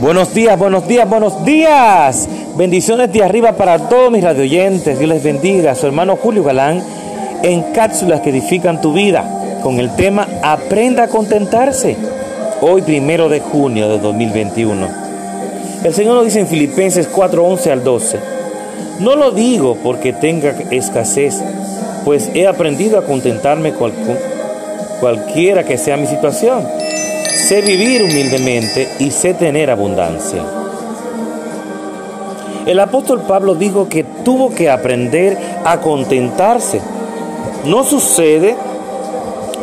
Buenos días, buenos días, buenos días. Bendiciones de arriba para todos mis radioyentes. Dios les bendiga. Su hermano Julio Galán en cápsulas que edifican tu vida con el tema Aprenda a contentarse. Hoy primero de junio de 2021. El Señor nos dice en Filipenses 4:11 al 12. No lo digo porque tenga escasez, pues he aprendido a contentarme con cualquiera que sea mi situación sé vivir humildemente y sé tener abundancia. El apóstol Pablo dijo que tuvo que aprender a contentarse. No sucede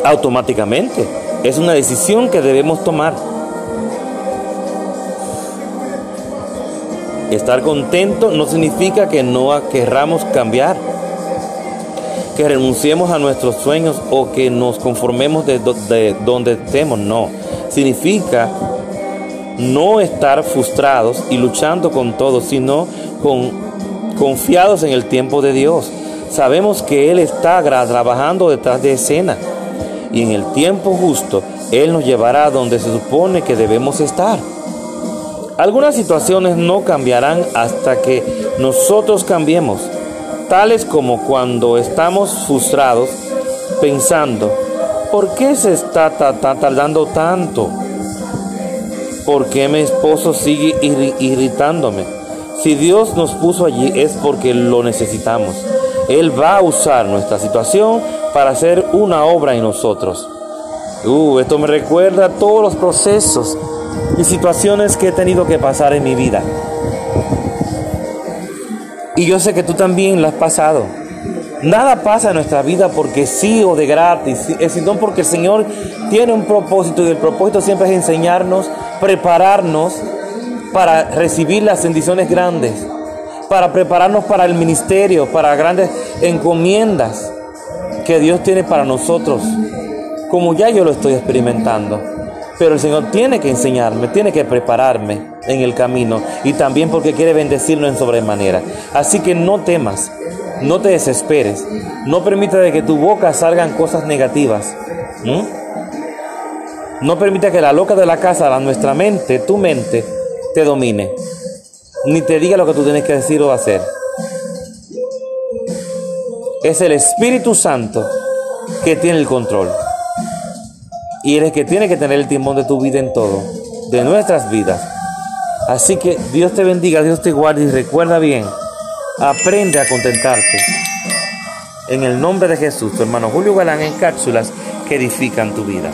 automáticamente, es una decisión que debemos tomar. Estar contento no significa que no querramos cambiar, que renunciemos a nuestros sueños o que nos conformemos de, donde estemos, no significa no estar frustrados y luchando con todo, sino con, confiados en el tiempo de Dios. Sabemos que Él está trabajando detrás de escena y en el tiempo justo Él nos llevará a donde se supone que debemos estar. Algunas situaciones no cambiarán hasta que nosotros cambiemos, tales como cuando estamos frustrados pensando, ¿Por qué se está tardando tanto? ¿Por qué mi esposo sigue irritándome? Si Dios nos puso allí es porque lo necesitamos. Él va a usar nuestra situación para hacer una obra en nosotros. Uh, esto me recuerda a todos los procesos y situaciones que he tenido que pasar en mi vida. Y yo sé que tú también lo has pasado. Nada pasa en nuestra vida porque sí o de gratis, sino porque el Señor tiene un propósito y el propósito siempre es enseñarnos, prepararnos para recibir las bendiciones grandes, para prepararnos para el ministerio, para grandes encomiendas que Dios tiene para nosotros, como ya yo lo estoy experimentando. Pero el Señor tiene que enseñarme, tiene que prepararme en el camino y también porque quiere bendecirnos en sobremanera. Así que no temas, no te desesperes. No permita de que tu boca salgan cosas negativas. No permita que la loca de la casa, la, nuestra mente, tu mente, te domine. Ni te diga lo que tú tienes que decir o hacer. Es el Espíritu Santo que tiene el control. Y Él es que tiene que tener el timón de tu vida en todo, de nuestras vidas. Así que Dios te bendiga, Dios te guarde y recuerda bien Aprende a contentarte. En el nombre de Jesús, tu hermano Julio Galán en cápsulas que edifican tu vida.